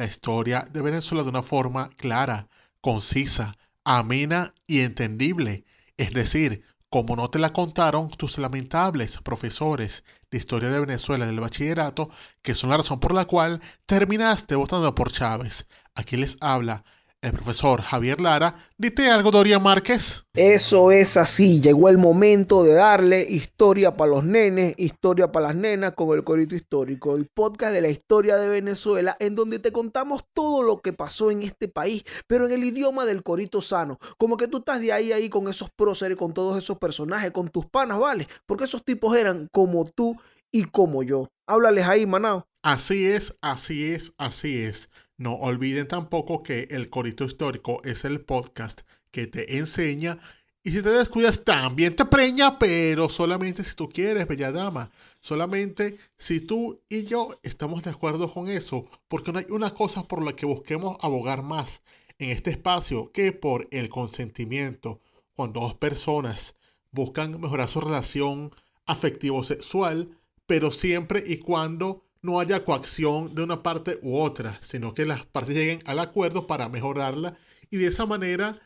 la historia de Venezuela de una forma clara, concisa, amena y entendible. Es decir, como no te la contaron tus lamentables profesores de historia de Venezuela del bachillerato, que son la razón por la cual terminaste votando por Chávez. Aquí les habla el profesor Javier Lara. Dite algo, Dorian Márquez. Eso es así, llegó el momento de darle historia para los nenes, historia para las nenas con el Corito Histórico, el podcast de la historia de Venezuela, en donde te contamos todo lo que pasó en este país, pero en el idioma del Corito sano, como que tú estás de ahí ahí con esos próceres, con todos esos personajes, con tus panas, ¿vale? Porque esos tipos eran como tú y como yo. Háblales ahí, Manao. Así es, así es, así es. No olviden tampoco que el Corito Histórico es el podcast que te enseña y si te descuidas también te preña, pero solamente si tú quieres, bella dama. Solamente si tú y yo estamos de acuerdo con eso, porque no hay una cosa por la que busquemos abogar más en este espacio que por el consentimiento. Cuando dos personas buscan mejorar su relación afectivo-sexual, pero siempre y cuando no haya coacción de una parte u otra, sino que las partes lleguen al acuerdo para mejorarla y de esa manera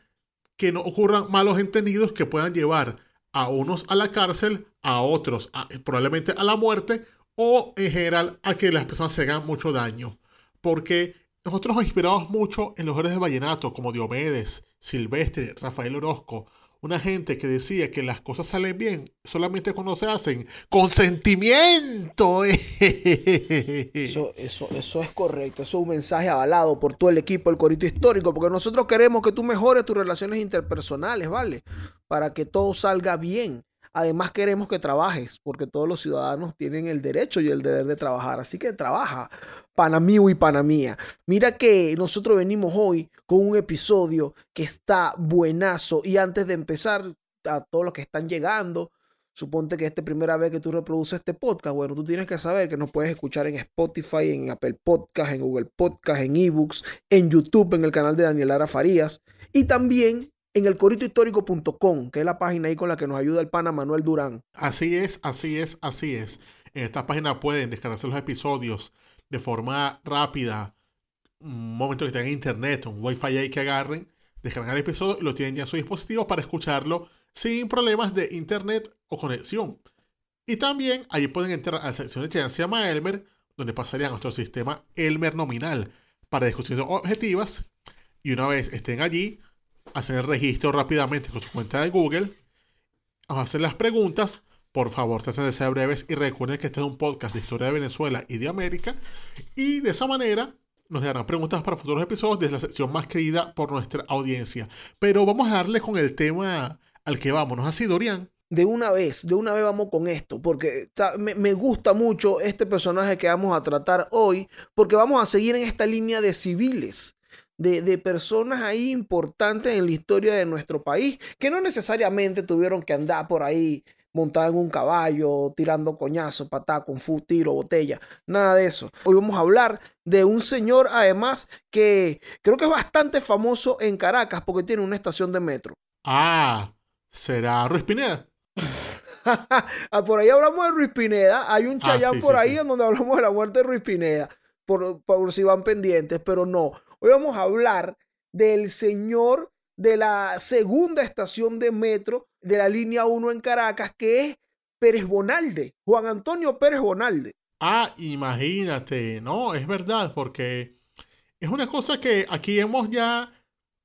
que no ocurran malos entendidos que puedan llevar a unos a la cárcel, a otros probablemente a la muerte o en general a que las personas se hagan mucho daño. Porque nosotros nos inspiramos mucho en los héroes de vallenato como Diomedes, Silvestre, Rafael Orozco, una gente que decía que las cosas salen bien solamente cuando se hacen con sentimiento. Eso, eso, eso es correcto. Eso es un mensaje avalado por todo el equipo del Corito Histórico, porque nosotros queremos que tú mejores tus relaciones interpersonales, ¿vale? Para que todo salga bien. Además queremos que trabajes, porque todos los ciudadanos tienen el derecho y el deber de trabajar. Así que trabaja, panamío y panamía. Mira que nosotros venimos hoy con un episodio que está buenazo. Y antes de empezar, a todos los que están llegando, suponte que esta es primera vez que tú reproduces este podcast. Bueno, tú tienes que saber que nos puedes escuchar en Spotify, en Apple Podcast, en Google Podcast, en eBooks, en YouTube, en el canal de Daniel Lara Farías. Y también en el coritohistórico.com, que es la página ahí con la que nos ayuda el pana Manuel Durán. Así es, así es, así es. En esta página pueden descargarse los episodios de forma rápida. Un momento que tengan internet, un wifi ahí que agarren, descargan el episodio y lo tienen ya en su dispositivo para escucharlo sin problemas de internet o conexión. Y también ahí pueden entrar a la sección de llama Elmer, donde pasarían a nuestro sistema Elmer nominal para discusiones objetivas. Y una vez estén allí, hacen el registro rápidamente con su cuenta de Google, hacen las preguntas. Por favor, traten de ser breves y recuerden que este es un podcast de historia de Venezuela y de América. Y de esa manera nos darán preguntas para futuros episodios desde la sección más querida por nuestra audiencia. Pero vamos a darle con el tema al que vamos. ¿No es así, Dorian? De una vez, de una vez vamos con esto, porque me, gusta mucho este personaje que vamos a tratar hoy, porque vamos a seguir en esta línea de civiles de, personas ahí importantes en la historia de nuestro país, que no necesariamente tuvieron que andar por ahí montado en un caballo, tirando coñazo, patá, con fu, tiro, botella, nada de eso. Hoy vamos a hablar de un señor, además, que creo que es bastante famoso en Caracas porque tiene una estación de metro. Ah, ¿será Ruiz Pineda? Ah, por ahí hablamos de Ruiz Pineda. Hay un ah, chayán por ahí en donde hablamos de la muerte de Ruiz Pineda. Por, por si van pendientes, pero no. Hoy vamos a hablar del señor de la segunda estación de metro de la línea 1 en Caracas, que es Pérez Bonalde, Juan Antonio Pérez Bonalde. Ah, imagínate, no, es verdad, porque es una cosa que aquí hemos ya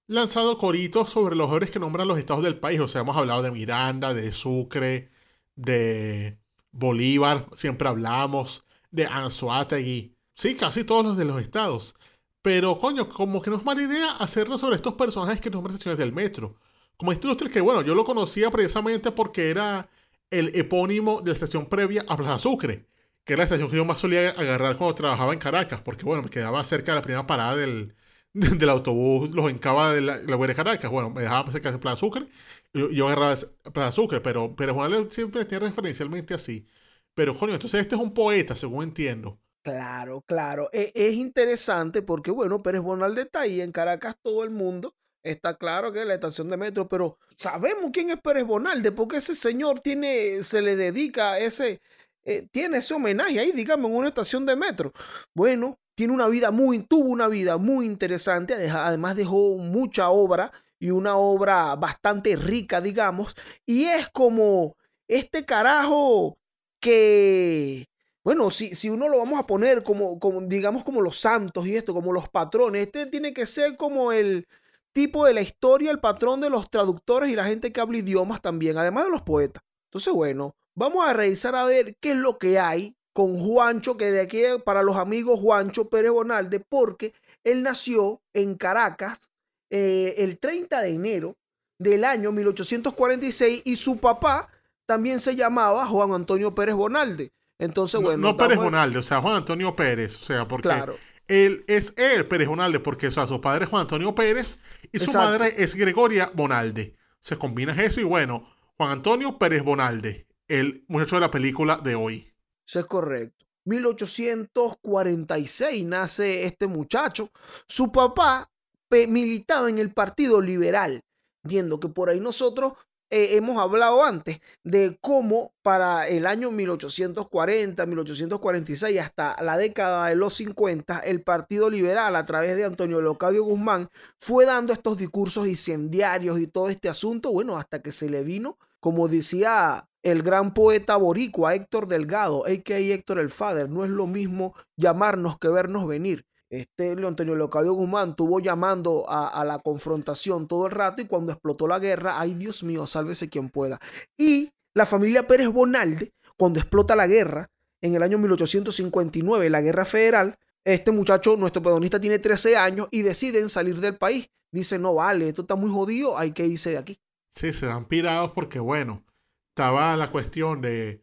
lanzado coritos sobre los héroes que nombran los estados del país. O sea, hemos hablado de Miranda, de Sucre, de Bolívar, siempre hablamos, de Anzuategui. Sí, casi todos los de los estados. Pero, coño, como que no es mala idea hacerlo sobre estos personajes que nombran estaciones del metro. Como este ilustre que, bueno, yo lo conocía precisamente porque era el epónimo de la estación previa a Plaza Sucre, que era la estación que yo más solía agarrar cuando trabajaba en Caracas, porque bueno, me quedaba cerca de la primera parada del, del autobús, los encaba de la, la de Caracas. Bueno, me dejaba cerca de Plaza Sucre, yo, yo agarraba Plaza Sucre, pero, pero Juan siempre tiene referencialmente así. Pero, coño, entonces este es un poeta, según entiendo. Claro, claro. E- es interesante porque, bueno, Pérez Bonalde está ahí en Caracas, todo el mundo. Está claro que es la estación de metro, pero sabemos quién es Pérez Bonalde, porque ese señor tiene, se le dedica ese, eh, tiene ese homenaje ahí, digamos, en una estación de metro. Bueno, tiene una vida muy, tuvo una vida muy interesante, además dejó mucha obra y una obra bastante rica, digamos, y es como este carajo que, bueno, si, si uno lo vamos a poner como, como, digamos, como los santos y esto, como los patrones, este tiene que ser como el tipo de la historia, el patrón de los traductores y la gente que habla idiomas también, además de los poetas. Entonces, bueno, vamos a revisar a ver qué es lo que hay con Juancho, que de aquí para los amigos Juancho Pérez Bonalde, porque él nació en Caracas eh, el 30 de enero del año 1846 y su papá también se llamaba Juan Antonio Pérez Bonalde. Entonces, No, bueno. no Pérez Bonalde, o sea, Juan Antonio Pérez, o sea, porque Claro. él es él Pérez Bonalde, porque o sea, su padre es Juan Antonio Pérez y su madre es Gregoria Bonalde. Se combina eso y bueno, Juan Antonio Pérez Bonalde, el muchacho de la película de hoy. Eso es correcto. 1846 nace este muchacho. Su papá militaba en el Partido Liberal, viendo que por ahí nosotros eh, hemos hablado antes de cómo para el año 1840, 1846 hasta la década de los 50, el Partido Liberal a través de Antonio Locadio Guzmán fue dando estos discursos incendiarios y todo este asunto, bueno, hasta que se le vino, como decía el gran poeta boricua Héctor Delgado, a.k.a. Héctor el Father, no es lo mismo llamarnos que vernos venir. Este Antonio Leocadio Guzmán tuvo llamando a, a la confrontación todo el rato y cuando explotó la guerra, ay Dios mío, sálvese quien pueda. Y la familia Pérez Bonalde, cuando explota la guerra en el año 1859, la guerra federal, este muchacho, nuestro pedonista, tiene 13 años y deciden salir del país. Dice, no vale, esto está muy jodido, hay que irse de aquí. Sí, se dan pirados porque, bueno, estaba la cuestión de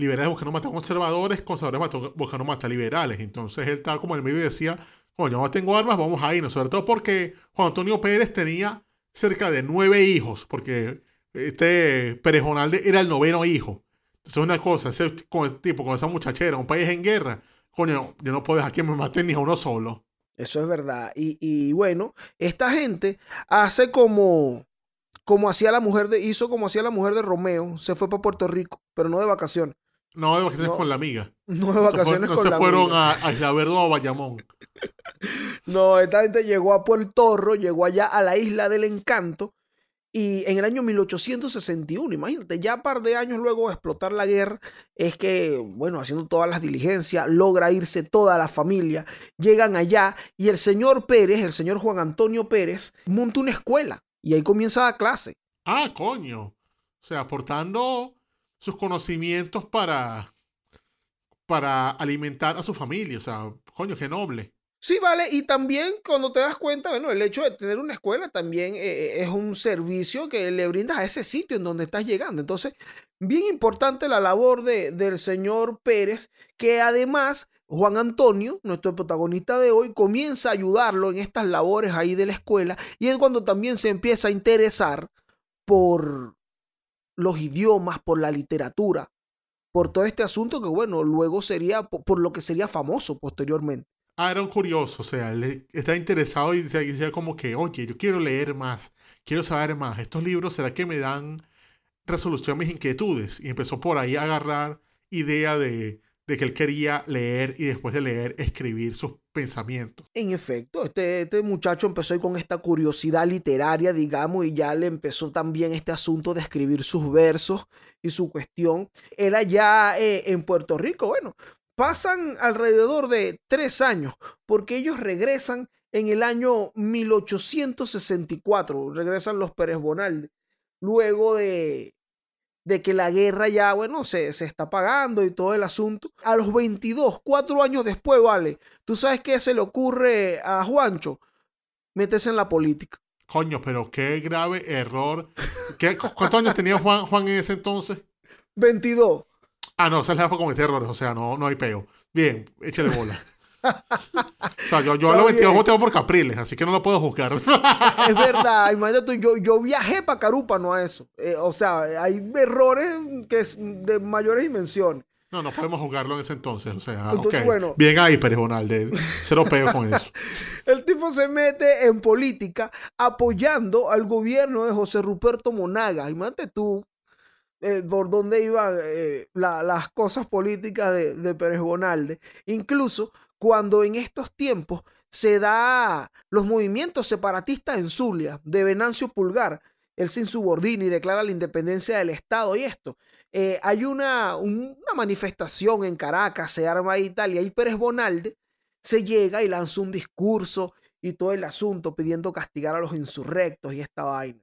liberales buscando matar conservadores, conservadores buscando matar liberales. Entonces él estaba como en el medio y decía, bueno, yo no tengo armas, vamos a irnos. Sobre todo porque Juan Antonio Pérez tenía cerca de nueve hijos, porque este Pérez Bonalde era el noveno hijo. Entonces una cosa, ese con el tipo, con esa muchachera, un país en guerra, coño, yo no puedo dejar que me maten ni a uno solo. Eso es verdad. Y, y bueno, esta gente hace como, como hacía la mujer de, hizo como hacía la mujer de Romeo, se fue para Puerto Rico, pero no de vacaciones. No de vacaciones No. con la amiga. No de No se, fue- vacaciones no con se la fueron amiga. a, a Isla Verde o a Bayamón. No, esta gente llegó a Puerto Rico, llegó allá a la isla del encanto y en el año 1861, imagínate, ya un par de años luego de explotar la guerra, es que, bueno, haciendo todas las diligencias, logra irse toda la familia, llegan allá y el señor Pérez, el señor Juan Antonio Pérez, monta una escuela y ahí comienza la clase. Ah, coño. O sea, aportando sus conocimientos para, para alimentar a su familia. O sea, coño, qué noble. Sí, vale, y también cuando te das cuenta, bueno, el hecho de tener una escuela también eh, es un servicio que le brindas a ese sitio en donde estás llegando. Entonces, bien importante la labor de, del señor Pérez, que además Juan Antonio, nuestro protagonista de hoy, comienza a ayudarlo en estas labores ahí de la escuela y es cuando también se empieza a interesar por los idiomas, por la literatura, por todo este asunto que, bueno, luego sería, por, lo que sería famoso posteriormente. Ah, era un curioso. O sea, él está interesado y decía como que, oye, yo quiero leer más. Quiero saber más. Estos libros, ¿será que me dan resolución a mis inquietudes? Y empezó por ahí a agarrar idea de, de que él quería leer y después de leer, escribir sus pensamientos. En efecto, este, este muchacho empezó con esta curiosidad literaria, digamos, y ya le empezó también este asunto de escribir sus versos y su cuestión. Él allá eh, en Puerto Rico, bueno, pasan alrededor de tres años, porque ellos regresan en el año 1864, regresan los Pérez Bonalde, luego de, de que la guerra ya, bueno, se, se está pagando y todo el asunto. A los 22, cuatro años después, vale, ¿tú sabes qué se le ocurre a Juancho? Meterse en la política. Coño, pero qué grave error. ¿Qué- cu- ¿Cuántos años tenía Juan, Juan en ese entonces? 22. Ah, no, esa es la para cometer errores, o sea, no, no hay peo. Bien, échale bola. o sea, yo, yo lo 22 voteo por Capriles, así que no lo puedo juzgar. es verdad, imagínate, yo, yo viajé para Carupa, no a eso. Eh, o sea, hay errores que es de mayores dimensiones. No, no podemos juzgarlo en ese entonces. O sea, entonces, bueno, bien ahí, Pérez Bonalde. Cero peo con eso. El tipo se mete en política apoyando al gobierno de José Ruperto Monaga. Imagínate tú eh, por dónde iban eh, las cosas políticas de, de Pérez Bonalde. Incluso cuando en estos tiempos se da los movimientos separatistas en Zulia de Venancio Pulgar, él se insubordina y declara la independencia del Estado y esto. Eh, hay una, una, manifestación en Caracas, se arma ahí y Pérez Bonalde se llega y lanza un discurso y todo el asunto pidiendo castigar a los insurrectos y esta vaina.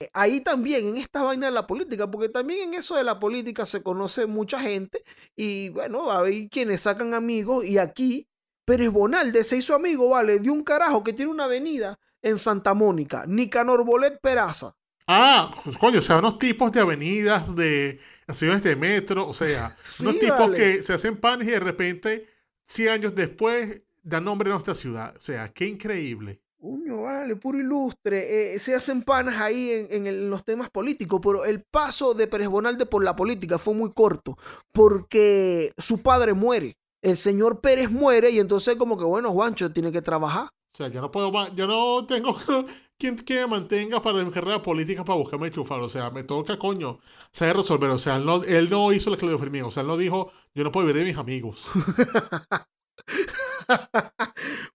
Eh, ahí también, en esta vaina de la política, porque también en eso de la política se conoce mucha gente y bueno, hay quienes sacan amigos y aquí Pérez Bonalde se hizo amigo, vale, de un carajo que tiene una avenida en Santa Mónica, Nicanor Bolet Peraza. Ah, coño, o sea, unos tipos de avenidas, de estaciones de metro, o sea, unos tipos que se hacen panes y de repente, 100 años después, dan nombre a nuestra ciudad. O sea, qué increíble. Uño, vale, puro ilustre. Eh, se hacen panas ahí en, los temas políticos, pero el paso de Pérez Bonalde por la política fue muy corto, porque su padre muere. El señor Pérez muere y entonces como que, bueno, Juancho tiene que trabajar. O sea, yo no puedo más, yo no tengo quien que me mantenga para mi carrera política para buscarme chufar. O sea, me toca, coño, saber resolver. O sea, él no, él no hizo lo que le Fermín. O sea, él no dijo, yo no puedo vivir de mis amigos.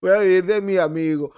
Voy a vivir de mi amigo.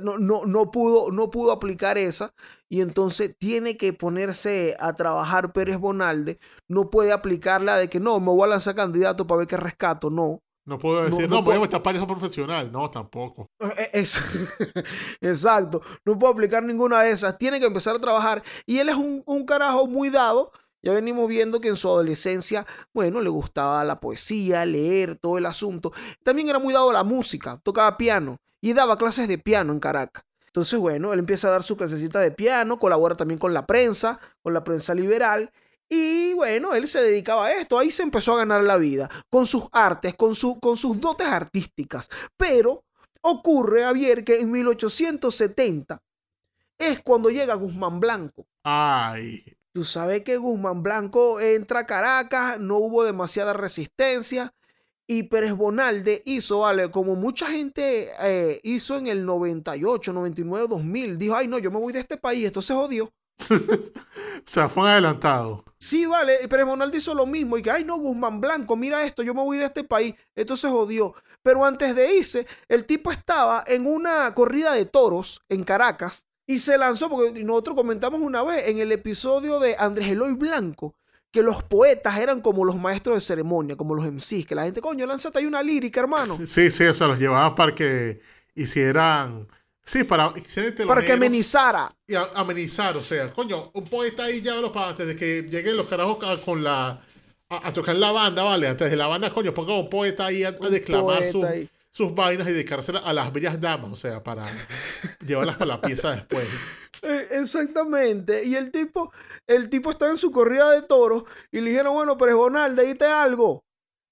No, no, no, pudo, no pudo aplicar esa y entonces tiene que ponerse a trabajar Pérez Bonalde. No puede aplicarla de que no, me voy a lanzar candidato para ver qué rescato. No. No puedo decir, no, no, voy a estar para profesional. No, tampoco. Eh, exacto. No puedo aplicar ninguna de esas. Tiene que empezar a trabajar. Y él es un, un carajo muy dado. Ya venimos viendo que en su adolescencia, bueno, le gustaba la poesía, leer, todo el asunto. También era muy dado a la música, tocaba piano y daba clases de piano en Caracas. Entonces, bueno, él empieza a dar su clasecita de piano, colabora también con la prensa, con la prensa liberal y bueno, él se dedicaba a esto, ahí se empezó a ganar la vida, con sus artes, con, su, con sus dotes artísticas. Pero ocurre, Javier, que en 1870 es cuando llega Guzmán Blanco. Ay. Tú sabes que Guzmán Blanco entra a Caracas, no hubo demasiada resistencia y Pérez Bonalde hizo, vale, como mucha gente eh, hizo en el 98, 99, 2000, dijo, ay no, yo me voy de este país, esto se jodió. o sea, fue adelantado. Sí, vale, pero Monaldi hizo lo mismo y que, ay no, Guzmán Blanco, mira esto, yo me voy de este país, esto se jodió. Pero antes de irse, el tipo estaba en una corrida de toros en Caracas y se lanzó, porque nosotros comentamos una vez en el episodio de Andrés Eloy Blanco, que los poetas eran como los maestros de ceremonia, como los MCs, que la gente, coño, lánzate ahí una lírica, hermano. Sí, sí, o sea, los llevaban para que hicieran Sí, para, para que amenizara. Y amenizar, o sea, coño, un poeta ahí ya para antes de que lleguen los carajos con la. A, tocar la banda, ¿vale? Antes de la banda, coño, ponga un poeta ahí a, declamar sus vainas y dedicársela a las bellas damas, o sea, para llevarlas para la pieza después. Eh, exactamente. Y el tipo, el tipo está en su corrida de toros y le dijeron, bueno, pero es Bonalde, dite algo.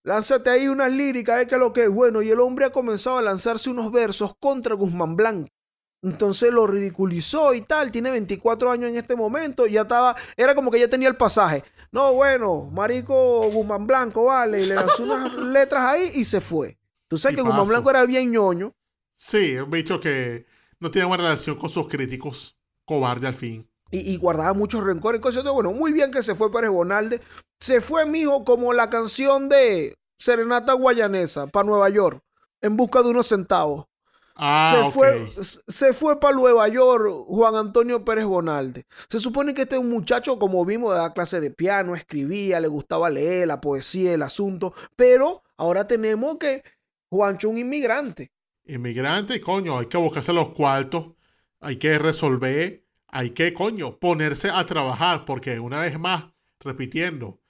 Lánzate ahí unas líricas, es que lo que es bueno. Y el hombre ha comenzado a lanzarse unos versos contra Guzmán Blanco. Entonces lo ridiculizó y tal. Tiene 24 años en este momento. Ya estaba. Era como que ya tenía el pasaje. No, bueno, Marico Guzmán Blanco, vale. Y le lanzó unas letras ahí y se fue. Tú sabes que Guzmán Blanco era bien ñoño. Sí, un bicho que no tiene buena relación con sus críticos. Cobarde al fin. Y, guardaba muchos rencores. Cosas bueno, muy bien que se fue Pérez Bonalde. Se fue, mijo, como la canción de Serenata Guayanesa para Nueva York. En busca de unos centavos. Ah, se, fue, se fue para Nueva York Juan Antonio Pérez Bonalde. Se supone que este es un muchacho, como vimos, de la clase de piano, escribía, le gustaba leer la poesía, el asunto, pero ahora tenemos que Juancho un inmigrante. Inmigrante, coño, hay que buscarse los cuartos, hay que resolver, hay que, coño, ponerse a trabajar, porque una vez más, repitiendo,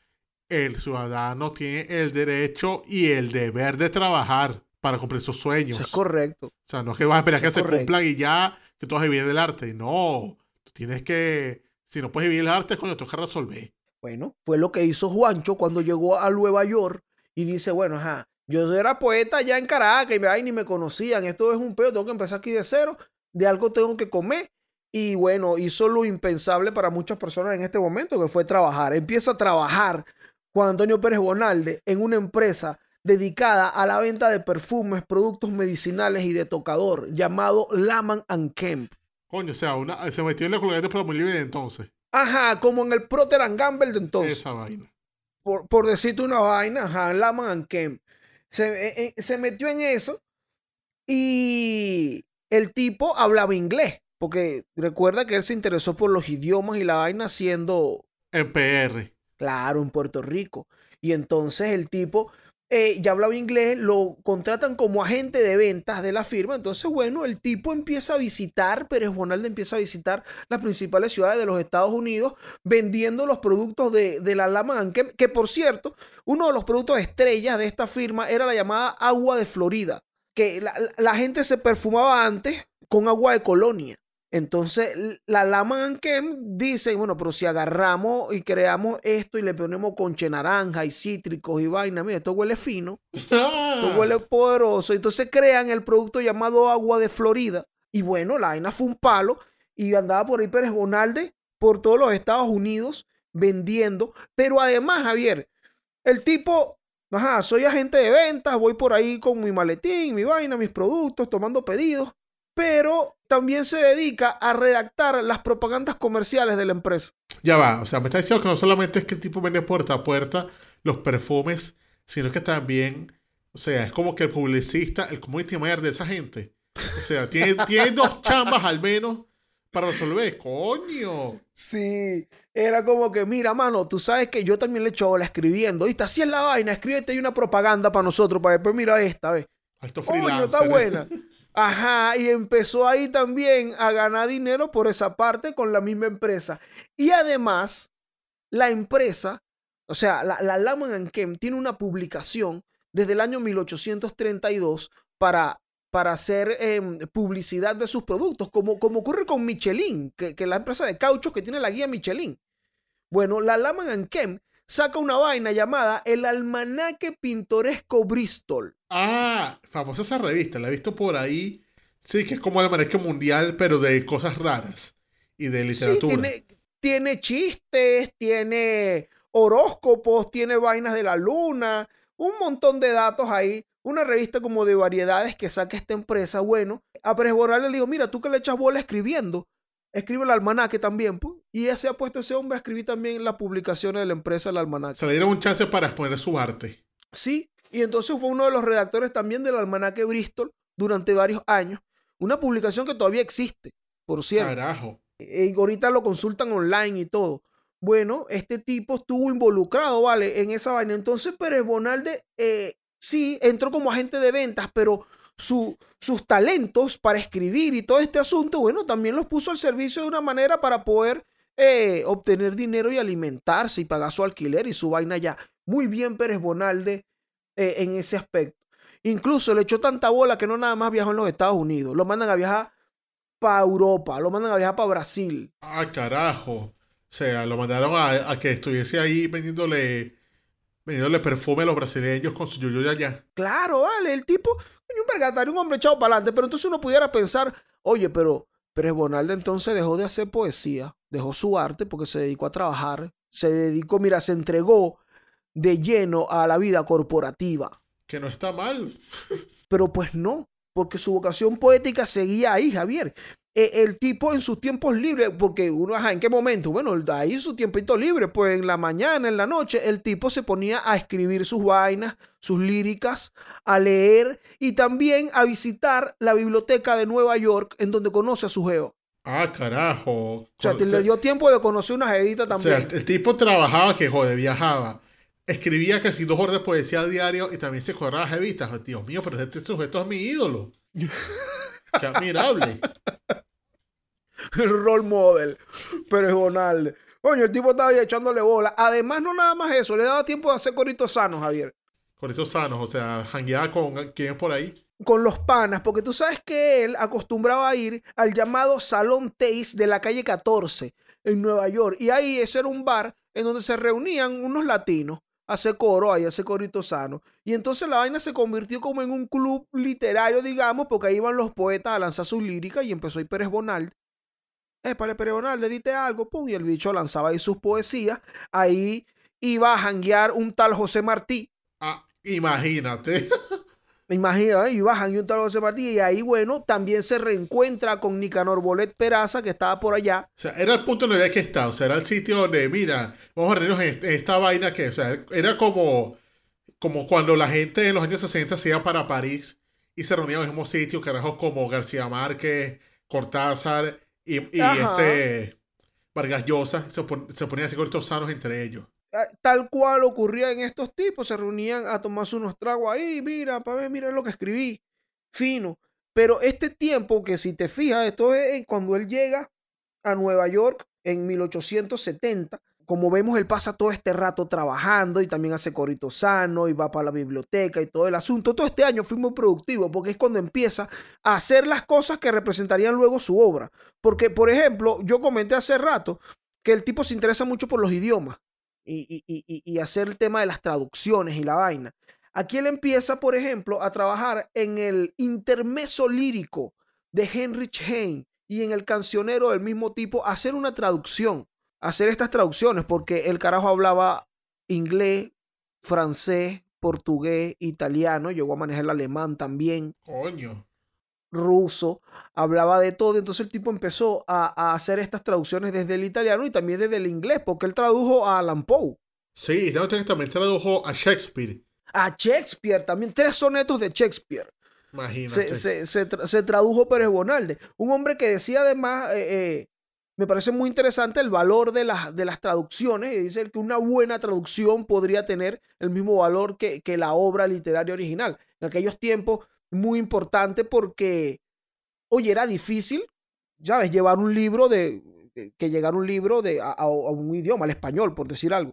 el ciudadano tiene el derecho y el deber de trabajar para cumplir sus sueños. es correcto. O sea, no es que vas a esperar que se cumplan y ya que tú vas a vivir del arte. No, tú tienes que, si no puedes vivir el arte, coño, tienes que resolver. Bueno, fue lo que hizo Juancho cuando llegó a Nueva York y dice, bueno, ajá, yo era poeta ya en Caracas y me, ni me conocían, esto es un pedo, tengo que empezar aquí de cero, de algo tengo que comer. Y bueno, hizo lo impensable para muchas personas en este momento, que fue trabajar. Empieza a trabajar Juan Antonio Pérez Bonalde en una empresa dedicada a la venta de perfumes, productos medicinales y de tocador, llamado Laman and Kemp. Coño, o sea, una, se metió en la colgate para muy libre de entonces. Ajá, como en el Procter and Gamble de entonces. Esa vaina. Por, por decirte una vaina, ajá, Laman and Kemp. Se, eh, eh, se metió en eso y el tipo hablaba inglés, porque recuerda que él se interesó por los idiomas y la vaina siendo... En PR. Claro, en Puerto Rico. Y entonces el tipo eh, ya hablaba inglés, lo contratan como agente de ventas de la firma. Entonces, bueno, el tipo empieza a visitar, Pérez Bonalde empieza a visitar las principales ciudades de los Estados Unidos vendiendo los productos de, de la Laman, que, que por cierto, uno de los productos estrellas de esta firma era la llamada agua de Florida, que la, la gente se perfumaba antes con agua de colonia. Entonces, la Laman Kem dice, bueno, pero si agarramos y creamos esto y le ponemos conche naranja y cítricos y vaina, mira, esto huele fino, esto huele poderoso. Entonces crean el producto llamado agua de Florida. Y bueno, la vaina fue un palo y andaba por ahí Pérez Bonalde por todos los Estados Unidos vendiendo. Pero además, Javier, el tipo, ajá, soy agente de ventas, voy por ahí con mi maletín, mi vaina, mis productos, tomando pedidos pero también se dedica a redactar las propagandas comerciales de la empresa. Ya va, o sea, me está diciendo que no solamente es que el tipo vende puerta a puerta los perfumes, sino que también, o sea, es como que el publicista, el community manager de esa gente. O sea, tiene, tiene dos chambas al menos para resolver. ¡Coño! Sí, era como que, mira, mano, tú sabes que yo también le echo la escribiendo. ¿Viste? Así es la vaina, escríbete una propaganda para nosotros, para después mira esta, ¿ves? Alto Coño, está buena. Ajá, y empezó ahí también a ganar dinero por esa parte con la misma empresa. Y además, la empresa, o sea, la, la Laman Kem tiene una publicación desde el año 1832 para, para hacer em, publicidad de sus productos, como, como ocurre con Michelin, que, que la empresa de cauchos que tiene la guía Michelin. Bueno, la Laman Kem saca una vaina llamada El Almanaque Pintoresco Bristol. Ah, famosa esa revista, la he visto por ahí. Sí, que es como el almanaque mundial, pero de cosas raras y de literatura. Sí, tiene, tiene chistes, tiene horóscopos, tiene vainas de la luna, un montón de datos ahí. Una revista como de variedades que saca esta empresa. Bueno, a Pérez Borral le digo, mira, tú que le echas bola escribiendo, escribe el almanaque también, pues. Y ese se ha puesto ese hombre a escribir también las publicaciones de la empresa, el almanaque. Se le dieron un chance para exponer su arte. Sí, y entonces fue uno de los redactores también del almanaque Bristol durante varios años. Una publicación que todavía existe, por cierto. Carajo. Y ahorita lo consultan online y todo. Bueno, este tipo estuvo involucrado, ¿vale? En esa vaina. Entonces Pérez Bonalde, eh, sí, entró como agente de ventas, pero su, sus talentos para escribir y todo este asunto, bueno, también los puso al servicio de una manera para poder eh, obtener dinero y alimentarse y pagar su alquiler y su vaina ya. Muy bien Pérez Bonalde eh, en ese aspecto. Incluso le echó tanta bola que no nada más viajó en los Estados Unidos, lo mandan a viajar para Europa, lo mandan a viajar para Brasil. Ah, carajo. O sea, lo mandaron a, a que estuviese ahí vendiéndole, vendiéndole perfume a los brasileños con su yoyo allá. Claro, vale, el tipo, un vergatario, un hombre echado para adelante. Pero entonces uno pudiera pensar, oye, pero Pérez Bonalde entonces dejó de hacer poesía, dejó su arte porque se dedicó a trabajar, se dedicó, mira, se entregó de lleno a la vida corporativa. Que no está mal. Pero pues no, porque su vocación poética seguía ahí, Javier. E, el tipo en sus tiempos libres, porque uno, ajá, ¿en qué momento? Bueno, ahí su tiempito libre, pues en la mañana, en la noche, el tipo se ponía a escribir sus vainas, sus líricas, a leer y también a visitar la biblioteca de Nueva York, en donde conoce a su geo. Ah, carajo. O sea, te le dio tiempo de conocer una jedita también. O sea, el, tipo trabajaba que jode, viajaba escribía casi dos horas de poesía diario y también se corraba revistas. Dios mío, pero este sujeto es mi ídolo. Qué admirable. El role model. Pero es Bonalde. Coño, el tipo estaba echándole bola. Además, no nada más eso, le daba tiempo de hacer coritos sanos, Javier. Coritos sanos, o sea, jangueaba con quién por ahí. Con los panas, porque tú sabes que él acostumbraba a ir al llamado Salón Taste de la calle 14 en Nueva York. Y ahí ese era un bar en donde se reunían unos latinos hacer coro ahí, hacer corito sano. Y entonces la vaina se convirtió como en un club literario, digamos, porque ahí iban los poetas a lanzar sus líricas y empezó ahí Pérez Bonald. Eh, para Pérez Bonald, le diste algo, pum, y el bicho lanzaba ahí sus poesías. Ahí iba a janguear un tal José Martí. Ah, imagínate. Imagina, ¿eh? iba a janguear un tal José Martí. Y ahí, bueno, también se reencuentra con Nicanor Bolet Peraza, que estaba por allá. O sea, era el punto donde había que estar. O sea, era el sitio donde, mira, vamos a reírnos en esta vaina que, o sea, era como, como cuando la gente en los años 60 se iba para París y se reunía en el mismo sitio, carajos como García Márquez, Cortázar y, y este Vargas Llosa. Se, pon, se ponían así cortos sanos entre ellos. Ah, tal cual ocurría en estos tipos, se reunían a tomarse unos tragos ahí, mira, para ver, mira lo que escribí, fino. Pero este tiempo, que si te fijas, esto es cuando él llega a Nueva York en 1870. Como vemos, él pasa todo este rato trabajando y también hace corito sano y va para la biblioteca y todo el asunto. Todo este año fue muy productivo porque es cuando empieza a hacer las cosas que representarían luego su obra. Porque, por ejemplo, yo comenté hace rato que el tipo se interesa mucho por los idiomas y, hacer el tema de las traducciones y la vaina. Aquí él empieza, por ejemplo, a trabajar en el intermeso lírico de Heinrich Heine y en el cancionero del mismo tipo, hacer una traducción, hacer estas traducciones, porque el carajo hablaba inglés, francés, portugués, italiano, llegó a manejar el alemán también. Coño ruso, hablaba de todo. Entonces el tipo empezó a, hacer estas traducciones desde el italiano y también desde el inglés, porque él tradujo a Alan Poe. Sí, también tradujo a Shakespeare. A Shakespeare, también tres sonetos de Shakespeare. Imagínate. Se, tradujo Pérez Bonalde. Un hombre que decía además, eh, eh, me parece muy interesante el valor de, las, de las traducciones. Y dice que una buena traducción podría tener el mismo valor que, que la obra literaria original. En aquellos tiempos muy importante porque, oye, era difícil, ya ves, llevar un libro de, que llegara un libro de, a, un idioma, al español, por decir algo,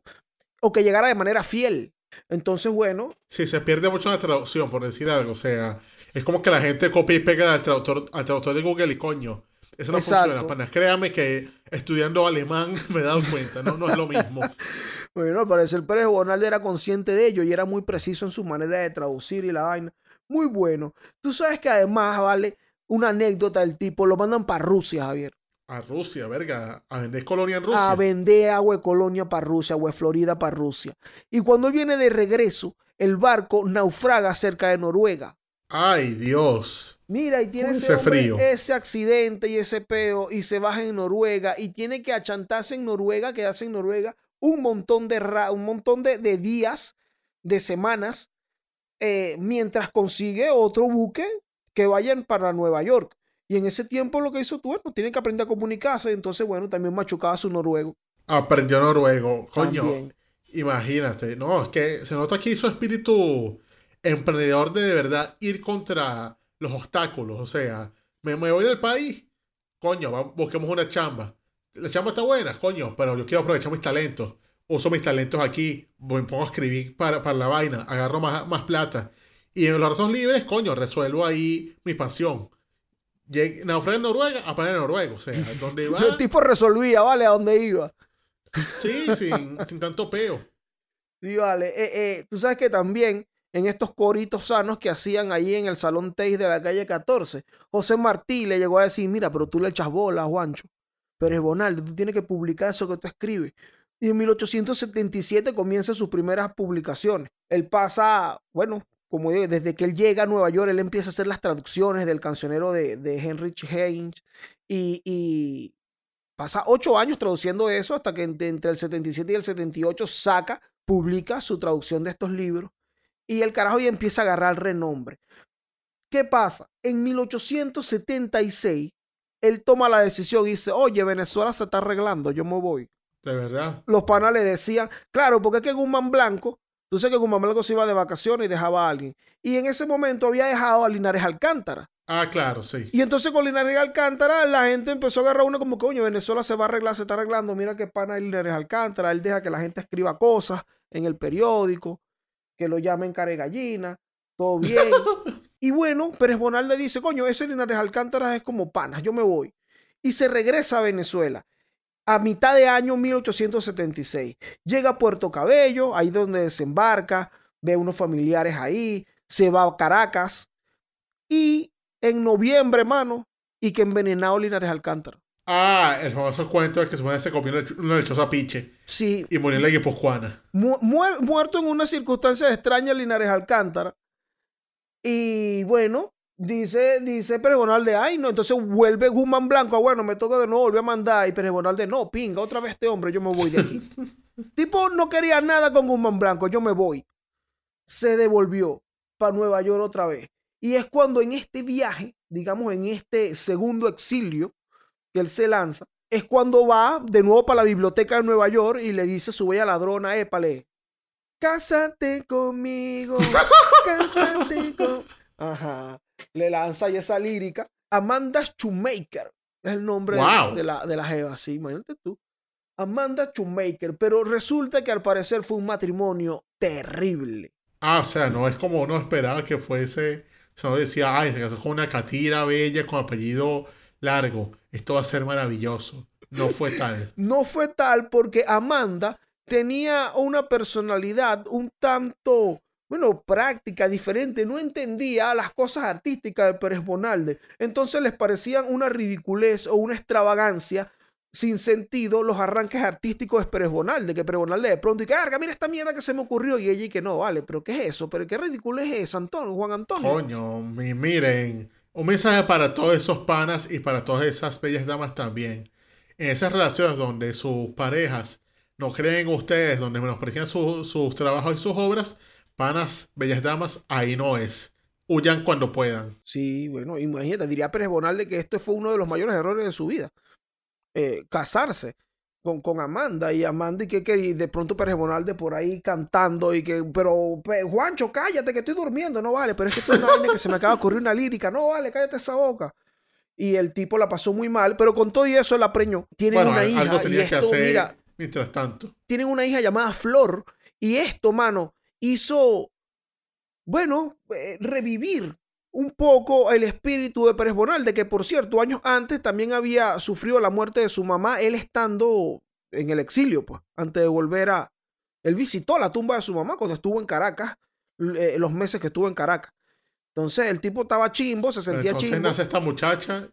o que llegara de manera fiel. Entonces, bueno. Sí, se pierde mucho la traducción, por decir algo. O sea, es como que la gente copia y pega al traductor, al traductor de Google y coño. Eso no funciona, panas. Créame que estudiando alemán me he dado cuenta, no, no es lo mismo. bueno, al parecer Pérez Bonalde era consciente de ello y era muy preciso en su manera de traducir y la vaina muy bueno. Tú sabes que además, vale, una anécdota del tipo, lo mandan para Rusia, Javier. A Rusia, verga, a vender colonia en Rusia. A vender agua de colonia para Rusia, agua de Florida para Rusia. Y cuando él viene de regreso, el barco naufraga cerca de Noruega. Ay, Dios. Mira, y tiene ese, frío. ese accidente y ese peo y se baja en Noruega y tiene que achantarse en Noruega, quedarse en Noruega un montón de, un montón de, de días, de semanas, eh, mientras consigue otro buque que vayan para Nueva York. Y en ese tiempo lo que hizo tú, bueno, tiene que aprender a comunicarse. Entonces, bueno, también machucaba su noruego. Aprendió noruego, coño. Imagínate, no, es que se nota aquí su espíritu emprendedor de de verdad ir contra los obstáculos. O sea, me, me voy del país, coño, busquemos una chamba. La chamba está buena, coño, pero yo quiero aprovechar mis talentos uso mis talentos aquí, me pongo a escribir para, para la vaina, agarro más, más plata. Y en los ratos libres, coño, resuelvo ahí mi pasión. Naufragé en Noruega, aprendí noruego. O sea, donde iba. El tipo resolvía, ¿vale? A dónde iba. Sí, sin, sin tanto peo. Sí, vale. Eh, eh, tú sabes que también en estos coritos sanos que hacían ahí en el Salón Teis de la calle 14, José Martí le llegó a decir: Mira, pero tú le echas bola, Juancho. Pero es Bonaldo, tú tienes que publicar eso que tú escribes. Y en 1877 comienza sus primeras publicaciones. Él pasa, bueno, como desde que él llega a Nueva York, él empieza a hacer las traducciones del cancionero de, Heinrich Heine y, pasa ocho años traduciendo eso hasta que entre, el 77 y el 78 saca, publica su traducción de estos libros y el carajo ya empieza a agarrar renombre. ¿Qué pasa? En 1876, él toma la decisión y dice, oye, Venezuela se está arreglando, yo me voy. De verdad. Los panas le decían, claro, porque es que Guzmán Blanco, tú sabes que Guzmán Blanco se iba de vacaciones y dejaba a alguien. Y en ese momento había dejado a Linares Alcántara. Ah, claro, sí. Y entonces con Linares Alcántara la gente empezó a agarrar uno como coño, Venezuela se va a arreglar, se está arreglando. Mira qué pana Linares Alcántara. Él deja que la gente escriba cosas en el periódico, que lo llamen care gallina, todo bien. y bueno, Pérez Bonal le dice, coño, ese Linares Alcántara es como panas, yo me voy. Y se regresa a Venezuela. A mitad de año 1876. Llega a Puerto Cabello, ahí donde desembarca, ve unos familiares ahí, se va a Caracas y en noviembre, hermano, y que envenenado Linares Alcántara. Ah, el famoso cuento de que se se comió una lechosa piche. Sí. Y murió en la guipuzcoana. muerto en unas circunstancias extrañas Linares Alcántara. Y bueno, dice, dice de ay no, entonces vuelve Guzmán Blanco, ah, bueno, me toca de nuevo, volver a mandar. Y de no, pinga, otra vez este hombre, yo me voy de aquí. tipo no quería nada con Guzmán Blanco, yo me voy. Se devolvió para Nueva York otra vez. Y es cuando en este viaje, digamos en este segundo exilio, que él se lanza, es cuando va de nuevo para la biblioteca de Nueva York y le dice a su bella ladrona, épale, cásate conmigo, cásate con... Ajá, le lanza ahí esa lírica. Amanda Shoemaker es el nombre de, la, de la jeva, sí, imagínate tú. Amanda Shoemaker, pero resulta que al parecer fue un matrimonio terrible. Ah, o sea, no es como uno esperaba que fuese, o sea, decía, ay, se casó con una catira bella con apellido largo, esto va a ser maravilloso. No fue tal. no fue tal porque Amanda tenía una personalidad un tanto, bueno, práctica, diferente. No entendía las cosas artísticas de Pérez Bonalde. Entonces les parecían una ridiculez o una extravagancia sin sentido los arranques artísticos de Pérez Bonalde, que Pérez Bonalde de pronto y carga, mira esta mierda que se me ocurrió y ella y que no, vale, pero ¿qué es eso? ¿Pero qué ridículo es Antonio, Juan Antonio? Coño, miren, un mensaje para todos esos panas y para todas esas bellas damas también. En esas relaciones donde sus parejas no creen en ustedes, donde menosprecian sus trabajos y sus obras, panas, bellas damas, ahí no es. Huyan cuando puedan. Sí, bueno, imagínate, diría Pérez Bonalde que esto fue uno de los mayores errores de su vida. Eh, casarse con, con Amanda y Amanda y que, que de pronto Pérez Bonalde por ahí cantando y que, pero Juancho, cállate que estoy durmiendo, no vale, pero es que esto es una que se me acaba de ocurrir una lírica, no vale, cállate esa boca. Y el tipo la pasó muy mal, pero con todo y eso la preñó. Tienen una hija y esto, mira, mientras tanto. Tienen una hija llamada Flor y esto, mano, hizo, bueno, eh, revivir un poco el espíritu de Pérez Bonalde, que por cierto, años antes también había sufrido la muerte de su mamá, él estando en el exilio, pues, antes de volver a... Él visitó la tumba de su mamá cuando estuvo en Caracas, eh, los meses que estuvo en Caracas. Entonces el tipo estaba chimbo, se sentía entonces chimbo. nace esta muchacha.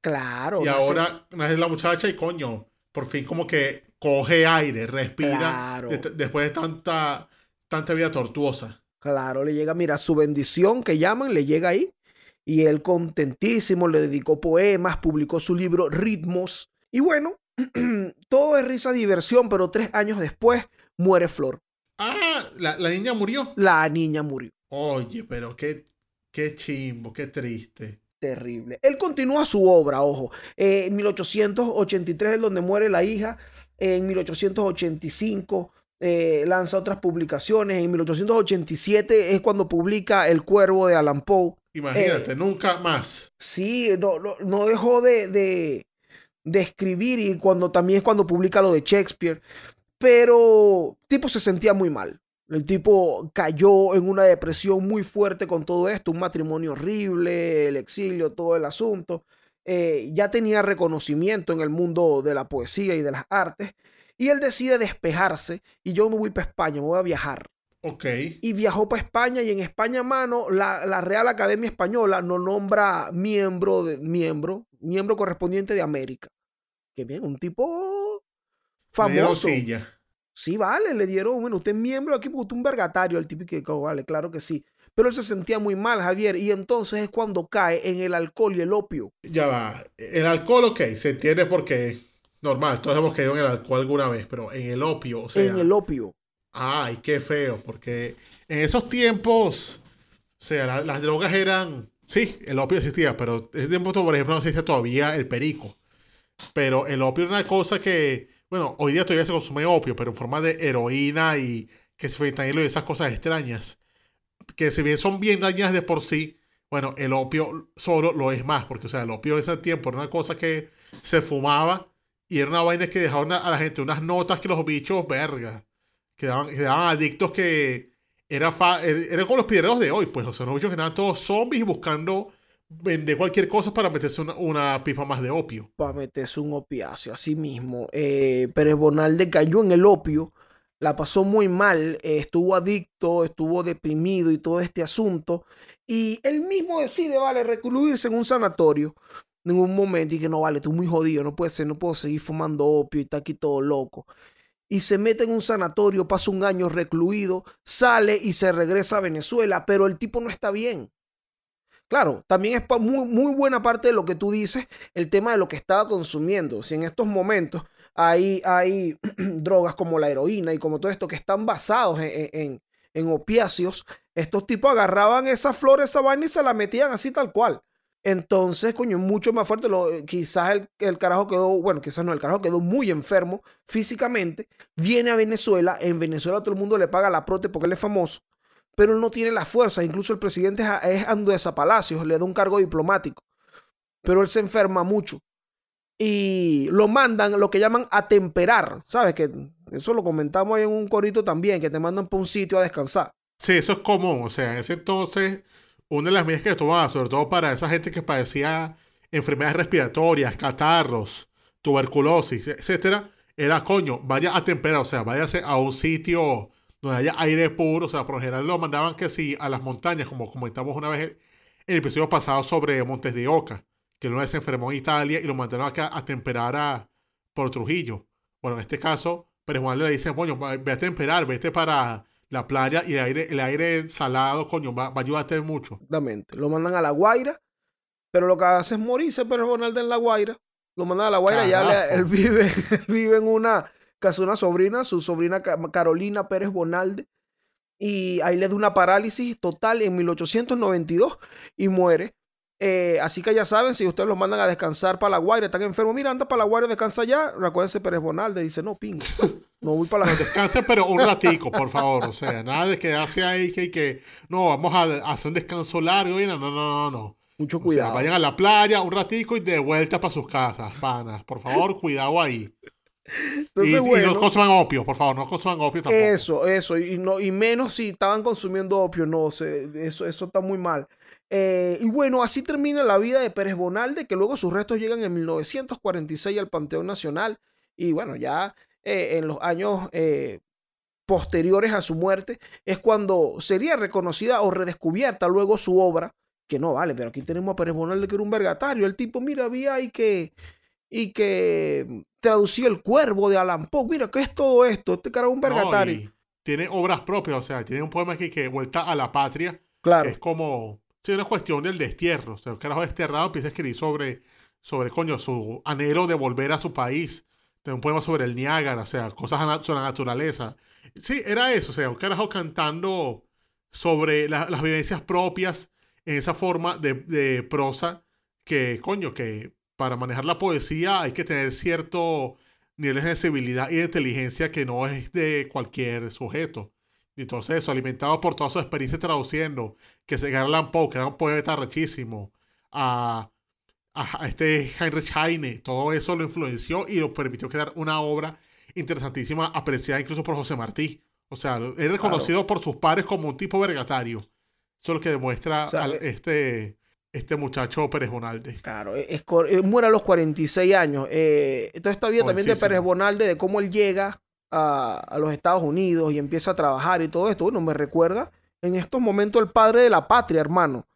Claro. Y ahora nace la muchacha y coño, por fin como que coge aire, respira después de tanta, tanta vida tortuosa. Claro, le llega, mira, su bendición que llaman, le llega ahí. Y él contentísimo le dedicó poemas, publicó su libro Ritmos. Y bueno, todo es risa, diversión, pero tres años después muere Flor. Ah, la, niña murió. La niña murió. Oye, pero qué, qué chimbo, qué triste. Terrible. Él continúa su obra, ojo. Eh, en 1883 es donde muere la hija. En 1885 eh, lanza otras publicaciones. En 1887 es cuando publica El Cuervo de Alan Poe. Imagínate, eh, nunca más. Sí, no, no, dejó de, de, de, escribir y cuando también es cuando publica lo de Shakespeare. Pero tipo se sentía muy mal. El tipo cayó en una depresión muy fuerte con todo esto, un matrimonio horrible, el exilio, todo el asunto. Eh, ya tenía reconocimiento en el mundo de la poesía y de las artes y él decide despejarse y yo me voy para España, me voy a viajar. Ok. Y viajó para España y en España, mano, la, Real Academia Española no nombra miembro, de, miembro, miembro correspondiente de América. Que bien, un tipo famoso. Sí, vale, le dieron, bueno, usted es miembro aquí porque usted es un vergatario, el tipo que, vale, claro que sí. Pero él se sentía muy mal, Javier, y entonces es cuando cae en el alcohol y el opio. Ya va, el alcohol, ok, se entiende porque normal, todos hemos caído en el alcohol alguna vez, pero en el opio, o sea. En el opio. Ay, qué feo, porque en esos tiempos, o sea, las drogas eran. Sí, el opio existía, pero en ese tiempo, por ejemplo, no existe todavía el perico. Pero el opio era una cosa que, bueno, hoy día todavía se consume opio, pero en forma de heroína y que se fentanilo y esas cosas extrañas. Que si bien son bien dañadas de por sí, bueno, el opio solo lo es más, porque, o sea, el opio en ese tiempo era una cosa que se fumaba y era una vaina que dejaban a la gente unas notas que los bichos, verga, quedaban, quedaban adictos que era, er, era como los piedreros de hoy, pues, o sea, los bichos que eran todos zombies y buscando vender cualquier cosa para meterse una, una pipa más de opio. Para meterse un opiáceo, así mismo. Eh, Pérez Bonalde cayó en el opio, la pasó muy mal, eh, estuvo adicto, estuvo deprimido y todo este asunto. Y él mismo decide, vale, recluirse en un sanatorio un momento y que no, vale, tú muy jodido, no puede ser, no puedo seguir fumando opio y está aquí todo loco. Y se mete en un sanatorio, pasa un año recluido, sale y se regresa a Venezuela, pero el tipo no está bien. Claro, también es muy, muy buena parte de lo que tú dices, el tema de lo que estaba consumiendo. Si en estos momentos hay, hay drogas como la heroína y como todo esto que están basados en, en, en opiáceos, estos tipos agarraban esa flor, esa vaina y se la metían así tal cual. Entonces, coño, mucho más fuerte. Lo, quizás el, el, carajo quedó, bueno, quizás no, el carajo quedó muy enfermo físicamente. Viene a Venezuela. En Venezuela todo el mundo le paga la prote porque él es famoso. Pero él no tiene la fuerza. Incluso el presidente es Andrés Palacios, le da un cargo diplomático. Pero él se enferma mucho. Y lo mandan, lo que llaman a temperar. ¿Sabes? Que eso lo comentamos ahí en un corito también, que te mandan para un sitio a descansar. Sí, eso es común. O sea, en ese entonces una de las medidas que tomaba, sobre todo para esa gente que padecía enfermedades respiratorias, catarros, tuberculosis, etcétera, era coño, vaya a temperar, o sea, váyase a un sitio donde haya aire puro, o sea, por lo general lo mandaban que sí a las montañas, como comentamos una vez en el episodio pasado sobre Montes de Oca, que una vez se enfermó en Italia y lo mandaron acá a temperar a, por Trujillo. Bueno, en este caso, pero le dicen, coño, ve a temperar, vete para la playa y el aire, el aire salado, coño, va, va, a ayudarte mucho. Exactamente. Lo mandan a La Guaira, pero lo que hace es morirse Pérez Bonalde en La Guaira. Lo mandan a La Guaira, ya le, él, vive, él vive en una casa una sobrina, su sobrina Carolina Pérez Bonalde, y ahí le da una parálisis total en 1892 y muere. Eh, así que ya saben, si ustedes los mandan a descansar para la Guaira, están enfermos, mira, anda para la Guaira, descansa ya. Recuérdense Pérez Bonalde, dice, no, ping, no voy para la Descanse, pero un ratico, por favor. O sea, nada de quedarse ahí que, que no, vamos a hacer un descanso largo. No, no, no, no. Mucho cuidado. O sea, vayan a la playa un ratico y de vuelta para sus casas, panas. Por favor, cuidado ahí. Entonces, y, bueno, y no consuman opio, por favor, no consuman opio tampoco. Eso, eso, y, no, y menos si estaban consumiendo opio, no, sé, eso, eso está muy mal. Eh, y bueno, así termina la vida de Pérez Bonalde, que luego sus restos llegan en 1946 al Panteón Nacional. Y bueno, ya eh, en los años eh, posteriores a su muerte es cuando sería reconocida o redescubierta luego su obra. Que no vale, pero aquí tenemos a Pérez Bonalde que era un vergatario. El tipo, mira, había ahí que. Y que traducía El Cuervo de Alan Poe. Mira, ¿qué es todo esto? Este cara es un vergatario. No, tiene obras propias, o sea, tiene un poema aquí que vuelta a la patria. Claro. es como Sí, una cuestión del destierro. O sea, el carajo desterrado empieza a escribir sobre, sobre, coño, su anhelo de volver a su país. Tiene un poema sobre el Niágara, o sea, cosas sobre la naturaleza. Sí, era eso, o sea, un carajo cantando sobre las vivencias propias en esa forma de, de, prosa que, coño, que para manejar la poesía hay que tener cierto nivel de sensibilidad y de inteligencia que no es de cualquier sujeto. Y entonces eso, alimentado por toda su experiencia traduciendo, que se Garland Poe, que era un poeta rechísimo, a, a, este Heinrich Heine, todo eso lo influenció y lo permitió crear una obra interesantísima, apreciada incluso por José Martí. O sea, es reconocido por sus pares como un tipo vergatario. Eso es lo que demuestra eh este, este muchacho Pérez Bonalde. Claro, es, es, muere a los 46 años. Eh, entonces esta vida también de Pérez Bonalde, de cómo él llega a, los Estados Unidos y empieza a trabajar y todo esto, bueno, me recuerda en estos momentos el padre de la patria, hermano.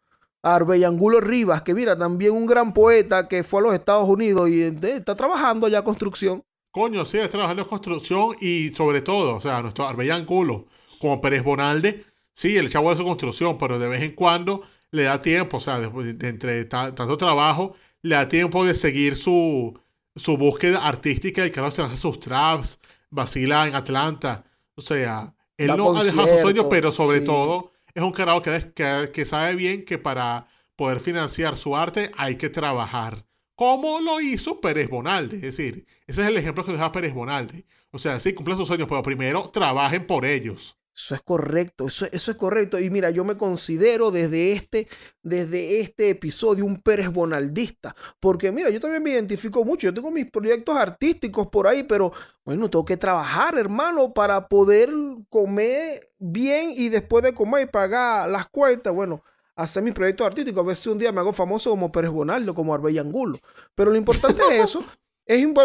Arbellangulo Rivas, que mira, también un gran poeta que fue a los Estados Unidos y está trabajando ya construcción. Coño, sí, está trabajando en construcción y sobre todo, o sea, nuestro Arbellangulo, como Pérez Bonalde, sí, el chavo su construcción, pero de vez en cuando le da tiempo, o sea, entre tanto trabajo, le da tiempo de seguir su, su búsqueda artística y que se hace sus traps, vacila en Atlanta. O sea, él no ha dejado sus sueños, pero sobre todo es un carajo que, que, sabe bien que para poder financiar su arte hay que trabajar. Como lo hizo Pérez Bonalde. Es decir, ese es el ejemplo que deja Pérez Bonalde. O sea, sí, cumplen sus sueños, pero primero trabajen por ellos. Eso es correcto, eso, eso, es correcto. Y mira, yo me considero desde este, desde este episodio un Pérez Bonaldista, porque mira, yo también me identifico mucho, yo tengo mis proyectos artísticos por ahí, pero bueno, tengo que trabajar, hermano, para poder comer bien y después de comer y pagar las cuentas, bueno, hacer mis proyectos artísticos. A veces un día me hago famoso como Pérez Bonaldo, como Arbella Angulo. Pero lo importante es eso.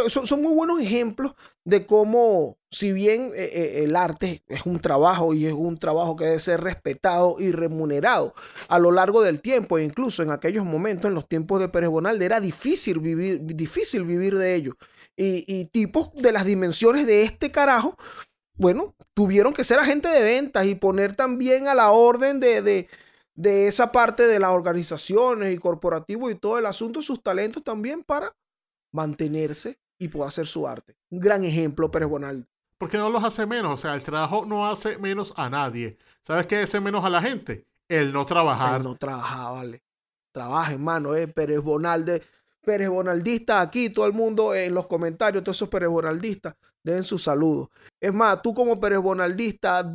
Son, muy buenos ejemplos de cómo, si bien eh, eh, el arte es un trabajo y es un trabajo que debe ser respetado y remunerado a lo largo del tiempo, e incluso en aquellos momentos, en los tiempos de Pérez Bonaldo, era difícil vivir, difícil vivir de ello. Y, tipos de las dimensiones de este carajo, bueno, tuvieron que ser agentes de ventas y poner también a la orden de de esa parte de las organizaciones y corporativos y todo el asunto, sus talentos también para mantenerse y poder hacer su arte. Un gran ejemplo, Pérez Bonaldo. Porque no los hace menos, o sea, el trabajo no hace menos a nadie. ¿Sabes qué hace menos a la gente? El no trabajar. El no trabajar, vale. Trabaja, hermano, eh. Pérez Bonaldo, Pérez Bonaldista aquí, todo el mundo en los comentarios, todos esos Pérez Bonaldistas, den su saludo. Es más, tú como Pérez Bonaldista,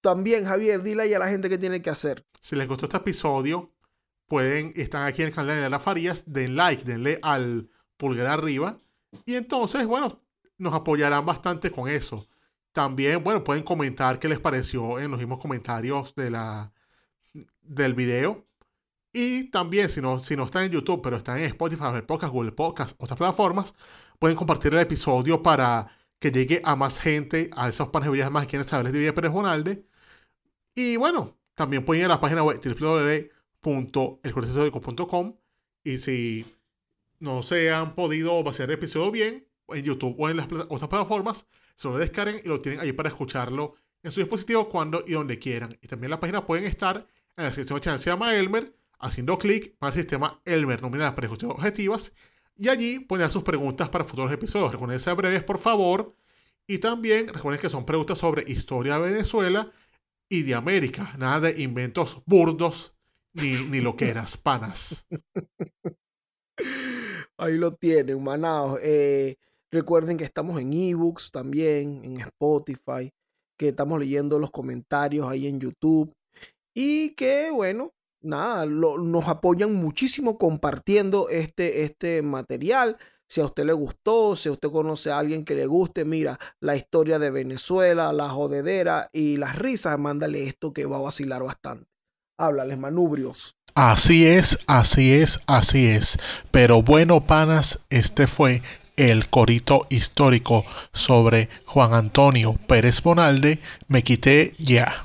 también, Javier, dile a la gente qué tiene que hacer. Si les gustó este episodio, pueden, están aquí en el canal de las Farías, den like, denle al pulgar arriba. Y entonces, bueno, nos apoyarán bastante con eso. También, bueno, pueden comentar qué les pareció en los mismos comentarios de la, del video. Y también, si no, si no están en YouTube, pero están en Spotify, Apple Podcast, Google Podcast, otras plataformas, pueden compartir el episodio para que llegue a más gente, a esos panes más que quieren saber de Vida Pérez Bonalde. Y bueno, también pueden ir a la página web www.elcortesódico.com y si no se han podido hacer el episodio bien, en YouTube o en las otras plataformas, se lo descarguen y lo tienen ahí para escucharlo en su dispositivo cuando y donde quieran. Y también la página pueden estar en la sección de se llama Elmer, haciendo clic para el sistema Elmer nominal para escuchar objetivas. Y allí poner sus preguntas para futuros episodios. Recuerden ser breves, por favor. Y también recuerden que son preguntas sobre historia de Venezuela y de América. Nada de inventos burdos ni, ni loqueras, panas. Ahí lo tienen, manados. Eh, recuerden que estamos en ebooks también, en Spotify, que estamos leyendo los comentarios ahí en YouTube. Y que, bueno, nada, nos apoyan muchísimo compartiendo este, este material. Si a usted le gustó, si usted conoce a alguien que le guste, mira, la historia de Venezuela, la jodedera y las risas, mándale esto que va a vacilar bastante. Háblales, manubrios. Así es, así es, así es. Pero bueno, panas, este fue el corito histórico sobre Juan Antonio Pérez Bonalde. Me quité ya.